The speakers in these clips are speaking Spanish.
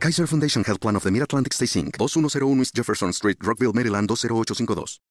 Kaiser Foundation Health Plan of the Mid-Atlantic Stay Inc., 2101 East Jefferson Street, Rockville, Maryland 20852.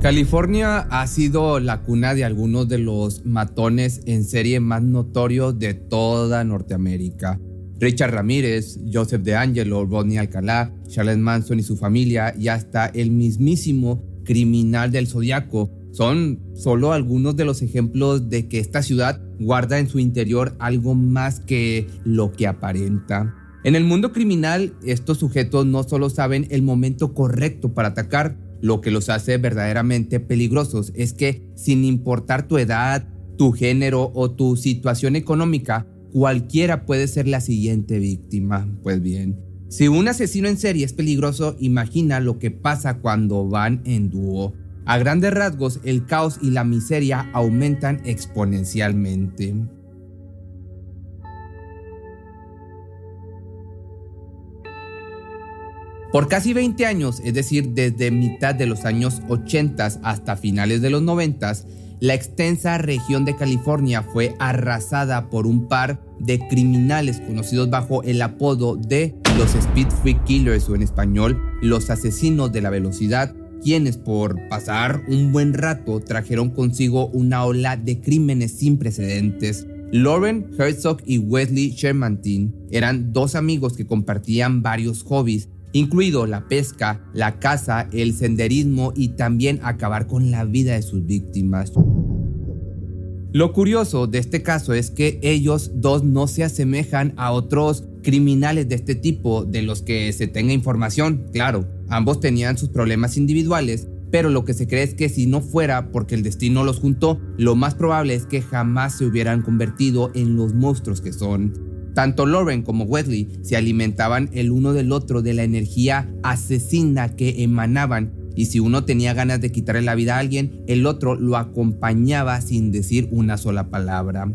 California ha sido la cuna de algunos de los matones en serie más notorios de toda Norteamérica. Richard Ramírez, Joseph DeAngelo, Rodney Alcalá, Charles Manson y su familia y hasta el mismísimo criminal del zodiaco son solo algunos de los ejemplos de que esta ciudad guarda en su interior algo más que lo que aparenta. En el mundo criminal, estos sujetos no solo saben el momento correcto para atacar, lo que los hace verdaderamente peligrosos es que sin importar tu edad, tu género o tu situación económica, cualquiera puede ser la siguiente víctima. Pues bien, si un asesino en serie es peligroso, imagina lo que pasa cuando van en dúo. A grandes rasgos, el caos y la miseria aumentan exponencialmente. Por casi 20 años, es decir, desde mitad de los años 80 hasta finales de los 90, la extensa región de California fue arrasada por un par de criminales conocidos bajo el apodo de los Speed Freak Killers o en español los asesinos de la velocidad, quienes por pasar un buen rato trajeron consigo una ola de crímenes sin precedentes. Lauren Herzog y Wesley Shermantin eran dos amigos que compartían varios hobbies incluido la pesca, la caza, el senderismo y también acabar con la vida de sus víctimas. Lo curioso de este caso es que ellos dos no se asemejan a otros criminales de este tipo de los que se tenga información. Claro, ambos tenían sus problemas individuales, pero lo que se cree es que si no fuera porque el destino los juntó, lo más probable es que jamás se hubieran convertido en los monstruos que son. Tanto Lauren como Wesley se alimentaban el uno del otro de la energía asesina que emanaban y si uno tenía ganas de quitarle la vida a alguien, el otro lo acompañaba sin decir una sola palabra.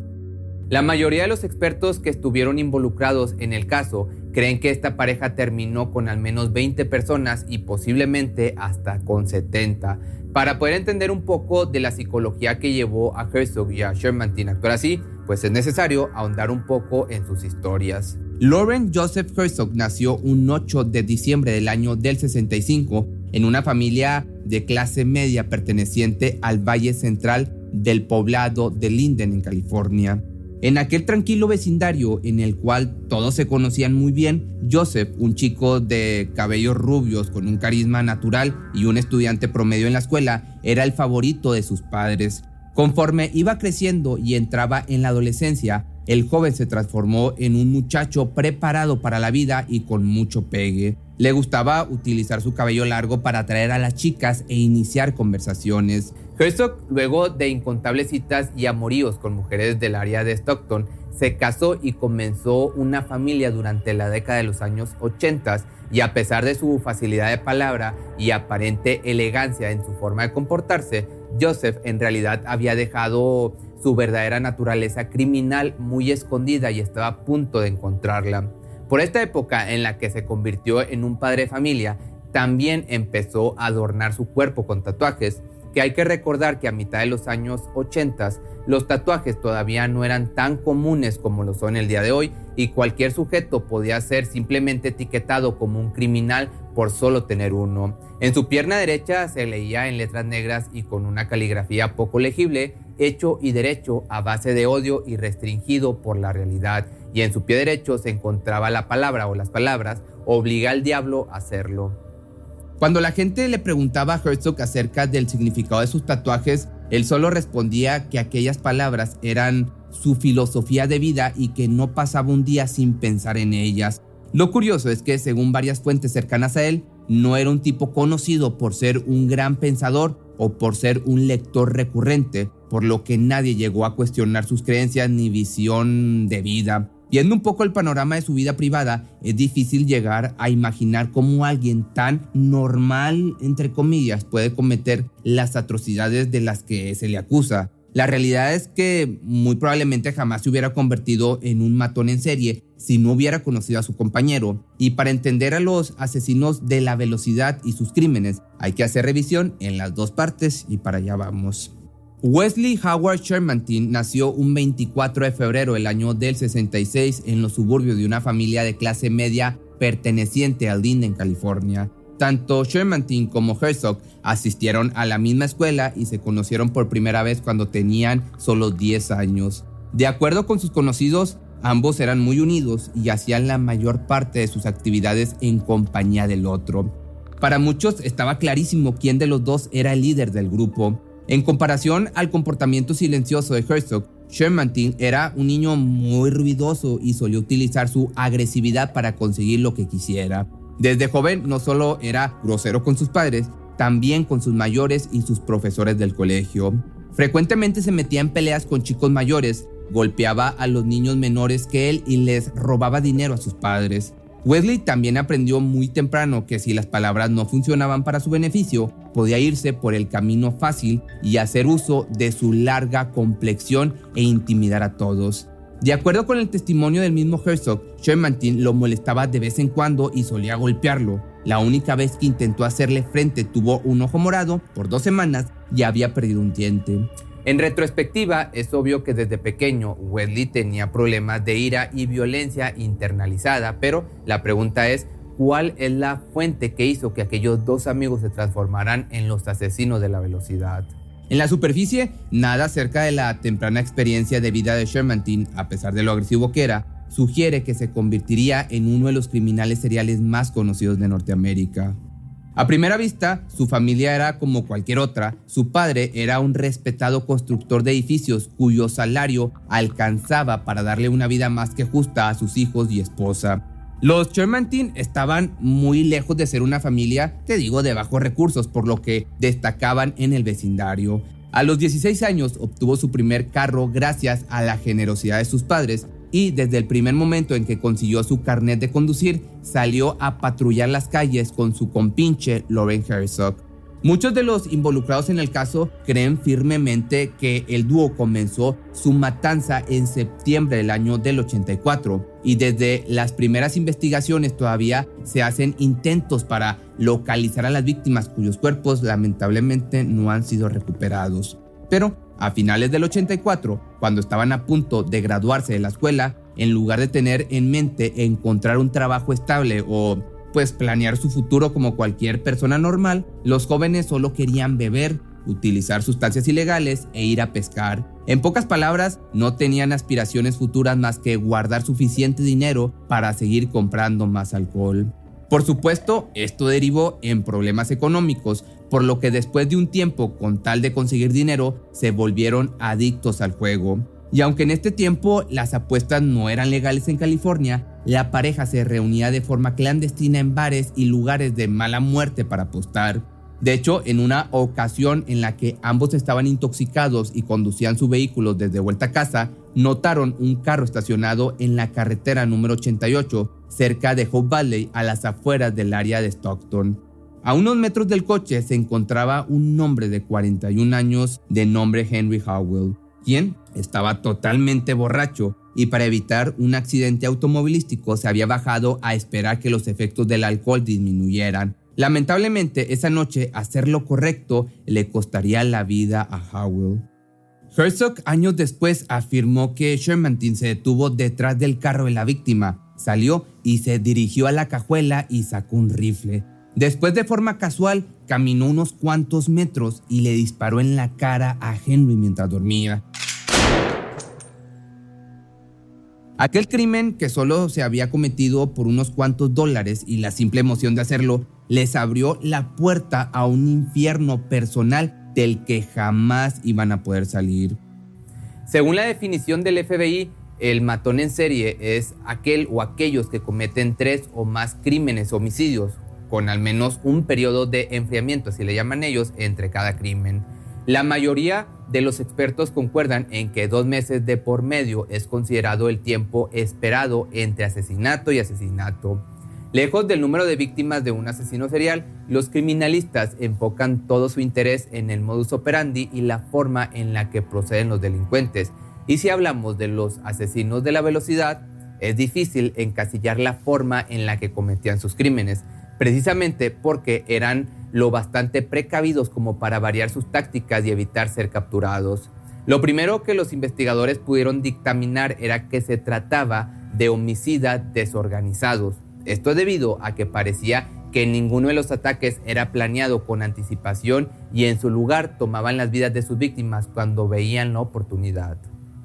La mayoría de los expertos que estuvieron involucrados en el caso creen que esta pareja terminó con al menos 20 personas y posiblemente hasta con 70. Para poder entender un poco de la psicología que llevó a Herzog y a Shermantin a actuar así, pues es necesario ahondar un poco en sus historias. Lauren Joseph Herzog nació un 8 de diciembre del año del 65 en una familia de clase media perteneciente al Valle Central del poblado de Linden en California. En aquel tranquilo vecindario en el cual todos se conocían muy bien, Joseph, un chico de cabellos rubios con un carisma natural y un estudiante promedio en la escuela, era el favorito de sus padres. Conforme iba creciendo y entraba en la adolescencia, el joven se transformó en un muchacho preparado para la vida y con mucho pegue. Le gustaba utilizar su cabello largo para atraer a las chicas e iniciar conversaciones. Herzog, luego de incontables citas y amoríos con mujeres del área de Stockton, se casó y comenzó una familia durante la década de los años 80 y a pesar de su facilidad de palabra y aparente elegancia en su forma de comportarse, Joseph en realidad había dejado su verdadera naturaleza criminal muy escondida y estaba a punto de encontrarla. Por esta época en la que se convirtió en un padre de familia, también empezó a adornar su cuerpo con tatuajes, que hay que recordar que a mitad de los años 80 los tatuajes todavía no eran tan comunes como lo son el día de hoy y cualquier sujeto podía ser simplemente etiquetado como un criminal por solo tener uno. En su pierna derecha se leía en letras negras y con una caligrafía poco legible, hecho y derecho a base de odio y restringido por la realidad, y en su pie derecho se encontraba la palabra o las palabras, obliga al diablo a hacerlo. Cuando la gente le preguntaba a Herzog acerca del significado de sus tatuajes, él solo respondía que aquellas palabras eran su filosofía de vida y que no pasaba un día sin pensar en ellas. Lo curioso es que, según varias fuentes cercanas a él, no era un tipo conocido por ser un gran pensador o por ser un lector recurrente, por lo que nadie llegó a cuestionar sus creencias ni visión de vida. Viendo un poco el panorama de su vida privada, es difícil llegar a imaginar cómo alguien tan normal, entre comillas, puede cometer las atrocidades de las que se le acusa. La realidad es que muy probablemente jamás se hubiera convertido en un matón en serie si no hubiera conocido a su compañero. Y para entender a los asesinos de la velocidad y sus crímenes, hay que hacer revisión en las dos partes y para allá vamos. Wesley Howard Shermantin nació un 24 de febrero del año del 66 en los suburbios de una familia de clase media perteneciente a Linden, California. Tanto Shermantin como Herzog asistieron a la misma escuela y se conocieron por primera vez cuando tenían solo 10 años. De acuerdo con sus conocidos, ambos eran muy unidos y hacían la mayor parte de sus actividades en compañía del otro. Para muchos estaba clarísimo quién de los dos era el líder del grupo. En comparación al comportamiento silencioso de Herzog, Shermantin era un niño muy ruidoso y solía utilizar su agresividad para conseguir lo que quisiera. Desde joven no solo era grosero con sus padres, también con sus mayores y sus profesores del colegio. Frecuentemente se metía en peleas con chicos mayores, golpeaba a los niños menores que él y les robaba dinero a sus padres. Wesley también aprendió muy temprano que si las palabras no funcionaban para su beneficio, podía irse por el camino fácil y hacer uso de su larga complexión e intimidar a todos. De acuerdo con el testimonio del mismo Herzog, Shermantin lo molestaba de vez en cuando y solía golpearlo. La única vez que intentó hacerle frente tuvo un ojo morado por dos semanas y había perdido un diente. En retrospectiva, es obvio que desde pequeño Wesley tenía problemas de ira y violencia internalizada, pero la pregunta es, ¿cuál es la fuente que hizo que aquellos dos amigos se transformaran en los asesinos de la velocidad? En la superficie, nada acerca de la temprana experiencia de vida de Shermantin, a pesar de lo agresivo que era, sugiere que se convertiría en uno de los criminales seriales más conocidos de Norteamérica. A primera vista, su familia era como cualquier otra. Su padre era un respetado constructor de edificios cuyo salario alcanzaba para darle una vida más que justa a sus hijos y esposa. Los Shermantin estaban muy lejos de ser una familia, te digo, de bajos recursos, por lo que destacaban en el vecindario. A los 16 años obtuvo su primer carro gracias a la generosidad de sus padres, y desde el primer momento en que consiguió su carnet de conducir, salió a patrullar las calles con su compinche Lauren Herzog. Muchos de los involucrados en el caso creen firmemente que el dúo comenzó su matanza en septiembre del año del 84 y desde las primeras investigaciones todavía se hacen intentos para localizar a las víctimas cuyos cuerpos lamentablemente no han sido recuperados. Pero a finales del 84, cuando estaban a punto de graduarse de la escuela, en lugar de tener en mente encontrar un trabajo estable o pues planear su futuro como cualquier persona normal, los jóvenes solo querían beber, utilizar sustancias ilegales e ir a pescar. En pocas palabras, no tenían aspiraciones futuras más que guardar suficiente dinero para seguir comprando más alcohol. Por supuesto, esto derivó en problemas económicos, por lo que después de un tiempo con tal de conseguir dinero, se volvieron adictos al juego. Y aunque en este tiempo las apuestas no eran legales en California, la pareja se reunía de forma clandestina en bares y lugares de mala muerte para apostar. De hecho, en una ocasión en la que ambos estaban intoxicados y conducían su vehículo desde vuelta a casa, notaron un carro estacionado en la carretera número 88 cerca de Hope Valley a las afueras del área de Stockton. A unos metros del coche se encontraba un hombre de 41 años de nombre Henry Howell, quien estaba totalmente borracho y para evitar un accidente automovilístico se había bajado a esperar que los efectos del alcohol disminuyeran. Lamentablemente, esa noche hacer lo correcto le costaría la vida a Howell. Herzog años después afirmó que Shermantin se detuvo detrás del carro de la víctima, salió y se dirigió a la cajuela y sacó un rifle. Después de forma casual caminó unos cuantos metros y le disparó en la cara a Henry mientras dormía. Aquel crimen que solo se había cometido por unos cuantos dólares y la simple emoción de hacerlo les abrió la puerta a un infierno personal del que jamás iban a poder salir. Según la definición del FBI, el matón en serie es aquel o aquellos que cometen tres o más crímenes homicidios, con al menos un periodo de enfriamiento, así le llaman ellos, entre cada crimen. La mayoría de los expertos concuerdan en que dos meses de por medio es considerado el tiempo esperado entre asesinato y asesinato. Lejos del número de víctimas de un asesino serial, los criminalistas enfocan todo su interés en el modus operandi y la forma en la que proceden los delincuentes. Y si hablamos de los asesinos de la velocidad, es difícil encasillar la forma en la que cometían sus crímenes, precisamente porque eran lo bastante precavidos como para variar sus tácticas y evitar ser capturados. Lo primero que los investigadores pudieron dictaminar era que se trataba de homicidas desorganizados esto debido a que parecía que ninguno de los ataques era planeado con anticipación y en su lugar tomaban las vidas de sus víctimas cuando veían la oportunidad.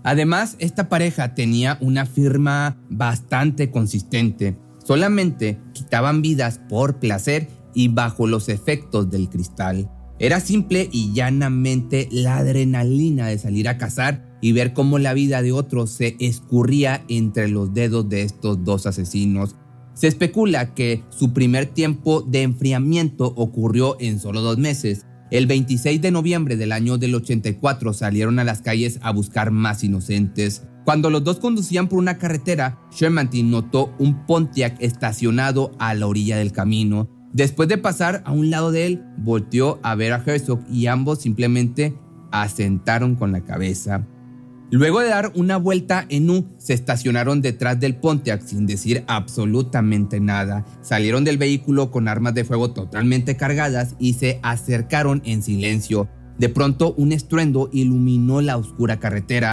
Además, esta pareja tenía una firma bastante consistente. Solamente quitaban vidas por placer y bajo los efectos del cristal. Era simple y llanamente la adrenalina de salir a cazar y ver cómo la vida de otros se escurría entre los dedos de estos dos asesinos se especula que su primer tiempo de enfriamiento ocurrió en solo dos meses. El 26 de noviembre del año del 84 salieron a las calles a buscar más inocentes. Cuando los dos conducían por una carretera, Shermantin notó un Pontiac estacionado a la orilla del camino. Después de pasar a un lado de él, volteó a ver a Herzog y ambos simplemente asentaron con la cabeza. Luego de dar una vuelta en U, se estacionaron detrás del Pontiac sin decir absolutamente nada. Salieron del vehículo con armas de fuego totalmente cargadas y se acercaron en silencio. De pronto, un estruendo iluminó la oscura carretera.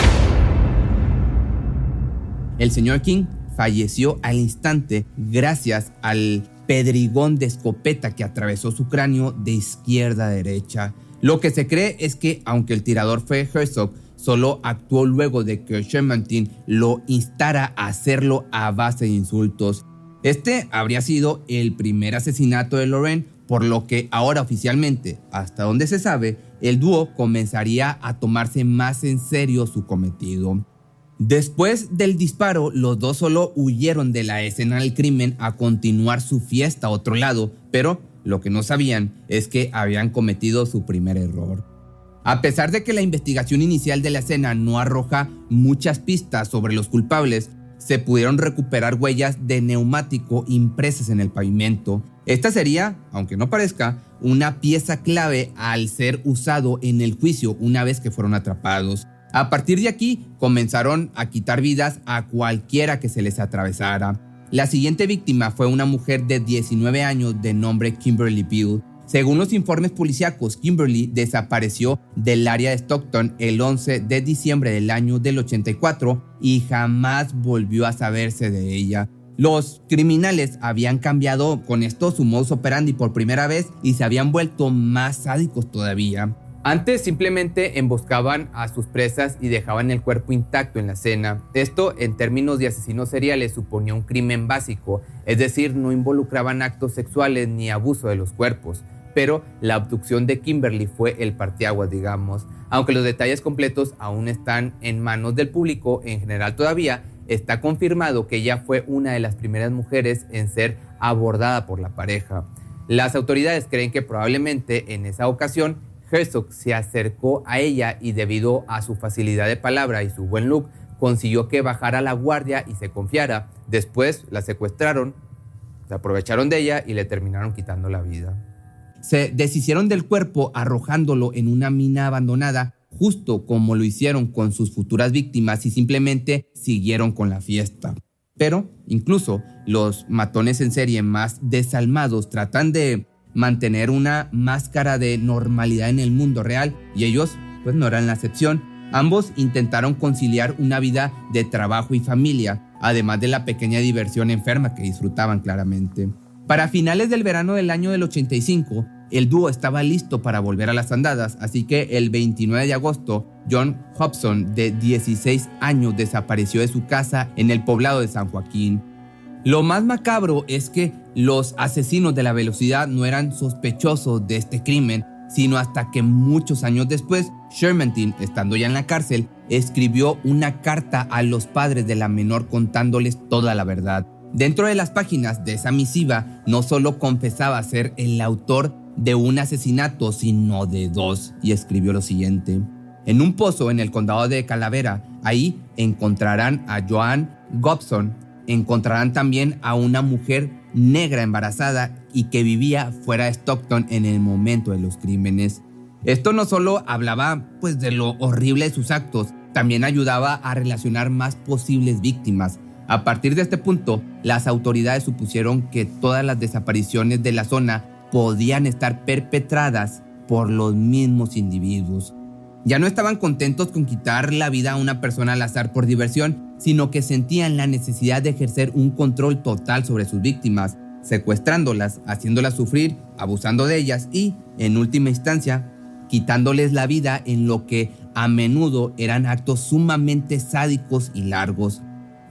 El señor King falleció al instante gracias al pedrigón de escopeta que atravesó su cráneo de izquierda a derecha. Lo que se cree es que, aunque el tirador fue Herzog, solo actuó luego de que Shermantin lo instara a hacerlo a base de insultos. Este habría sido el primer asesinato de Lorraine, por lo que ahora oficialmente, hasta donde se sabe, el dúo comenzaría a tomarse más en serio su cometido. Después del disparo, los dos solo huyeron de la escena del crimen a continuar su fiesta a otro lado, pero lo que no sabían es que habían cometido su primer error. A pesar de que la investigación inicial de la escena no arroja muchas pistas sobre los culpables, se pudieron recuperar huellas de neumático impresas en el pavimento. Esta sería, aunque no parezca, una pieza clave al ser usado en el juicio una vez que fueron atrapados. A partir de aquí comenzaron a quitar vidas a cualquiera que se les atravesara. La siguiente víctima fue una mujer de 19 años de nombre Kimberly Bill. Según los informes policíacos, Kimberly desapareció del área de Stockton el 11 de diciembre del año del 84 y jamás volvió a saberse de ella. Los criminales habían cambiado con esto su modus operandi por primera vez y se habían vuelto más sádicos todavía. Antes simplemente emboscaban a sus presas y dejaban el cuerpo intacto en la cena. Esto, en términos de asesinos seriales, suponía un crimen básico, es decir, no involucraban actos sexuales ni abuso de los cuerpos. Pero la abducción de Kimberly fue el partiaguas, digamos. Aunque los detalles completos aún están en manos del público, en general todavía, está confirmado que ella fue una de las primeras mujeres en ser abordada por la pareja. Las autoridades creen que probablemente en esa ocasión Herzog se acercó a ella y debido a su facilidad de palabra y su buen look, consiguió que bajara la guardia y se confiara. Después la secuestraron, se aprovecharon de ella y le terminaron quitando la vida. Se deshicieron del cuerpo arrojándolo en una mina abandonada, justo como lo hicieron con sus futuras víctimas y simplemente siguieron con la fiesta. Pero incluso los matones en serie más desalmados tratan de mantener una máscara de normalidad en el mundo real y ellos pues no eran la excepción. Ambos intentaron conciliar una vida de trabajo y familia, además de la pequeña diversión enferma que disfrutaban claramente. Para finales del verano del año del 85, el dúo estaba listo para volver a las andadas, así que el 29 de agosto, John Hobson, de 16 años, desapareció de su casa en el poblado de San Joaquín. Lo más macabro es que los asesinos de la velocidad no eran sospechosos de este crimen, sino hasta que muchos años después, Shermantin, estando ya en la cárcel, escribió una carta a los padres de la menor contándoles toda la verdad. Dentro de las páginas de esa misiva, no solo confesaba ser el autor de un asesinato, sino de dos, y escribió lo siguiente. en un pozo en el condado de Calavera. Ahí encontrarán a Joan Gobson. Encontrarán también a una mujer negra embarazada y que vivía fuera de Stockton en el momento de los crímenes. Esto no solo hablaba pues de lo horrible de sus actos, también ayudaba a relacionar más posibles víctimas. A partir de este punto, las autoridades supusieron que todas las desapariciones de la zona podían estar perpetradas por los mismos individuos. Ya no estaban contentos con quitar la vida a una persona al azar por diversión, sino que sentían la necesidad de ejercer un control total sobre sus víctimas, secuestrándolas, haciéndolas sufrir, abusando de ellas y, en última instancia, quitándoles la vida en lo que a menudo eran actos sumamente sádicos y largos.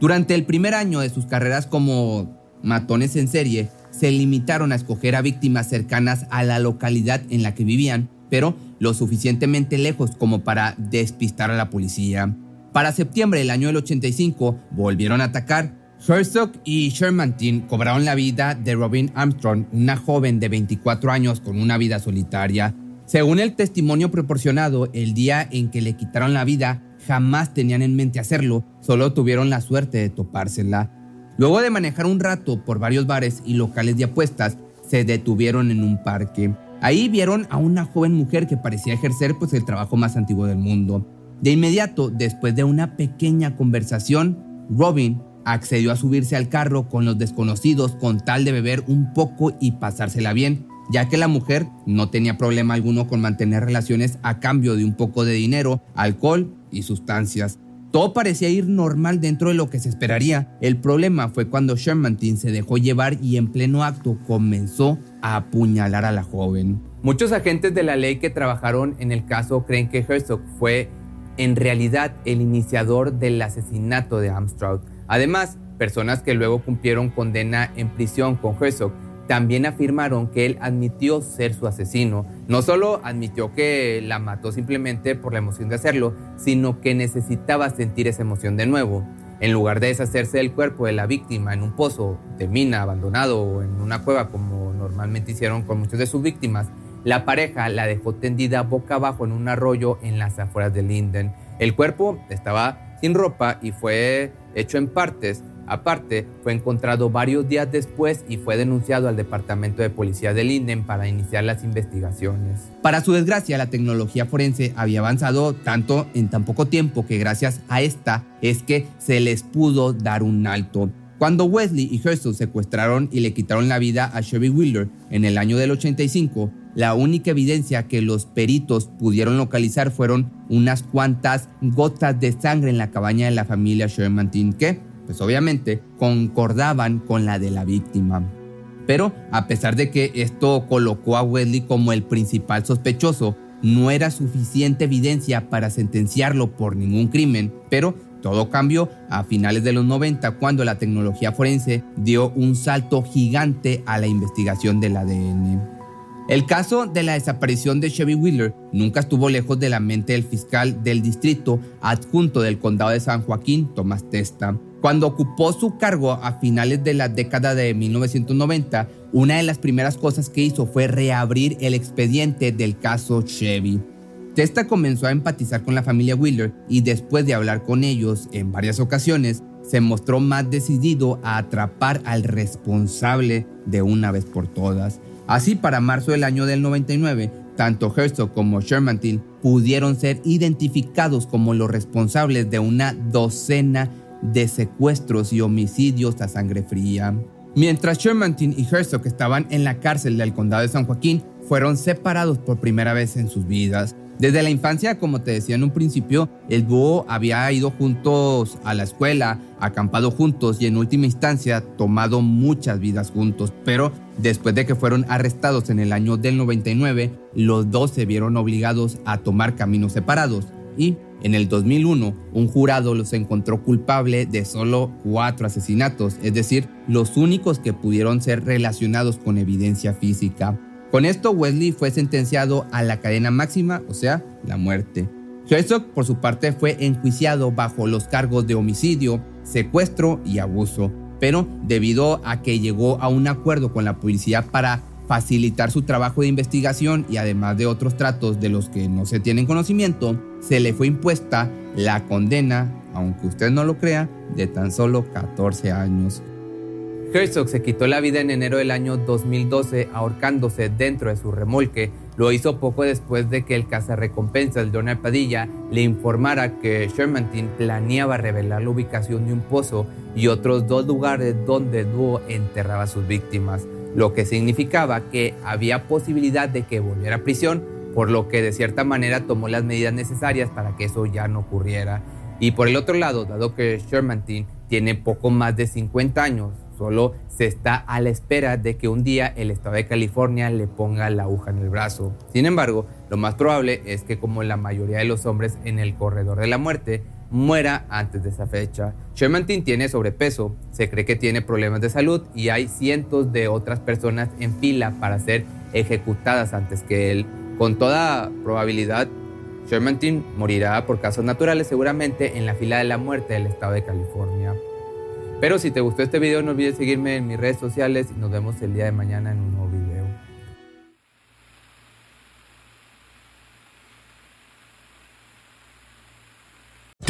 Durante el primer año de sus carreras como matones en serie, se limitaron a escoger a víctimas cercanas a la localidad en la que vivían, pero lo suficientemente lejos como para despistar a la policía. Para septiembre del año del 85 volvieron a atacar. Herzog y Shermantin cobraron la vida de Robin Armstrong, una joven de 24 años con una vida solitaria. Según el testimonio proporcionado, el día en que le quitaron la vida, jamás tenían en mente hacerlo, solo tuvieron la suerte de topársela. Luego de manejar un rato por varios bares y locales de apuestas, se detuvieron en un parque. Ahí vieron a una joven mujer que parecía ejercer pues el trabajo más antiguo del mundo. De inmediato, después de una pequeña conversación, Robin accedió a subirse al carro con los desconocidos con tal de beber un poco y pasársela bien, ya que la mujer no tenía problema alguno con mantener relaciones a cambio de un poco de dinero, alcohol y sustancias. Todo parecía ir normal dentro de lo que se esperaría. El problema fue cuando Shermantin se dejó llevar y en pleno acto comenzó a apuñalar a la joven. Muchos agentes de la ley que trabajaron en el caso creen que Herzog fue en realidad el iniciador del asesinato de Armstrong. Además, personas que luego cumplieron condena en prisión con Herzog también afirmaron que él admitió ser su asesino. No solo admitió que la mató simplemente por la emoción de hacerlo, sino que necesitaba sentir esa emoción de nuevo. En lugar de deshacerse del cuerpo de la víctima en un pozo de mina abandonado o en una cueva como normalmente hicieron con muchas de sus víctimas, la pareja la dejó tendida boca abajo en un arroyo en las afueras de Linden. El cuerpo estaba sin ropa y fue hecho en partes Aparte, fue encontrado varios días después y fue denunciado al Departamento de Policía de Linden para iniciar las investigaciones. Para su desgracia, la tecnología forense había avanzado tanto en tan poco tiempo que gracias a esta es que se les pudo dar un alto. Cuando Wesley y Herzog secuestraron y le quitaron la vida a Chevy Wheeler en el año del 85, la única evidencia que los peritos pudieron localizar fueron unas cuantas gotas de sangre en la cabaña de la familia Sherman que pues obviamente concordaban con la de la víctima. Pero a pesar de que esto colocó a Wesley como el principal sospechoso, no era suficiente evidencia para sentenciarlo por ningún crimen, pero todo cambió a finales de los 90 cuando la tecnología forense dio un salto gigante a la investigación del ADN. El caso de la desaparición de Chevy Wheeler nunca estuvo lejos de la mente del fiscal del distrito adjunto del condado de San Joaquín, Tomás Testa. Cuando ocupó su cargo a finales de la década de 1990, una de las primeras cosas que hizo fue reabrir el expediente del caso Chevy. Testa comenzó a empatizar con la familia Wheeler y después de hablar con ellos en varias ocasiones, se mostró más decidido a atrapar al responsable de una vez por todas. Así, para marzo del año del 99, tanto Herzog como Shermantin pudieron ser identificados como los responsables de una docena de secuestros y homicidios a sangre fría. Mientras Shermantin y Herzog estaban en la cárcel del condado de San Joaquín, fueron separados por primera vez en sus vidas. Desde la infancia, como te decía en un principio, el dúo había ido juntos a la escuela, acampado juntos y en última instancia tomado muchas vidas juntos. Pero después de que fueron arrestados en el año del 99, los dos se vieron obligados a tomar caminos separados y en el 2001, un jurado los encontró culpable de solo cuatro asesinatos, es decir, los únicos que pudieron ser relacionados con evidencia física. Con esto, Wesley fue sentenciado a la cadena máxima, o sea, la muerte. Herzog, por su parte, fue enjuiciado bajo los cargos de homicidio, secuestro y abuso, pero debido a que llegó a un acuerdo con la policía para facilitar su trabajo de investigación y además de otros tratos de los que no se tienen conocimiento, se le fue impuesta la condena, aunque usted no lo crea, de tan solo 14 años. Herzog se quitó la vida en enero del año 2012 ahorcándose dentro de su remolque. Lo hizo poco después de que el cazarrecompensas Donald Padilla le informara que Shermantin planeaba revelar la ubicación de un pozo y otros dos lugares donde el enterraba a sus víctimas, lo que significaba que había posibilidad de que volviera a prisión, por lo que de cierta manera tomó las medidas necesarias para que eso ya no ocurriera. Y por el otro lado, dado que Shermantin tiene poco más de 50 años, Solo se está a la espera de que un día el estado de California le ponga la aguja en el brazo. Sin embargo, lo más probable es que como la mayoría de los hombres en el corredor de la muerte, muera antes de esa fecha. Shermantin tiene sobrepeso, se cree que tiene problemas de salud y hay cientos de otras personas en fila para ser ejecutadas antes que él. Con toda probabilidad, Shermantin morirá por casos naturales seguramente en la fila de la muerte del estado de California. Pero si te gustó este video, no olvides seguirme en mis redes sociales y nos vemos el día de mañana en un nuevo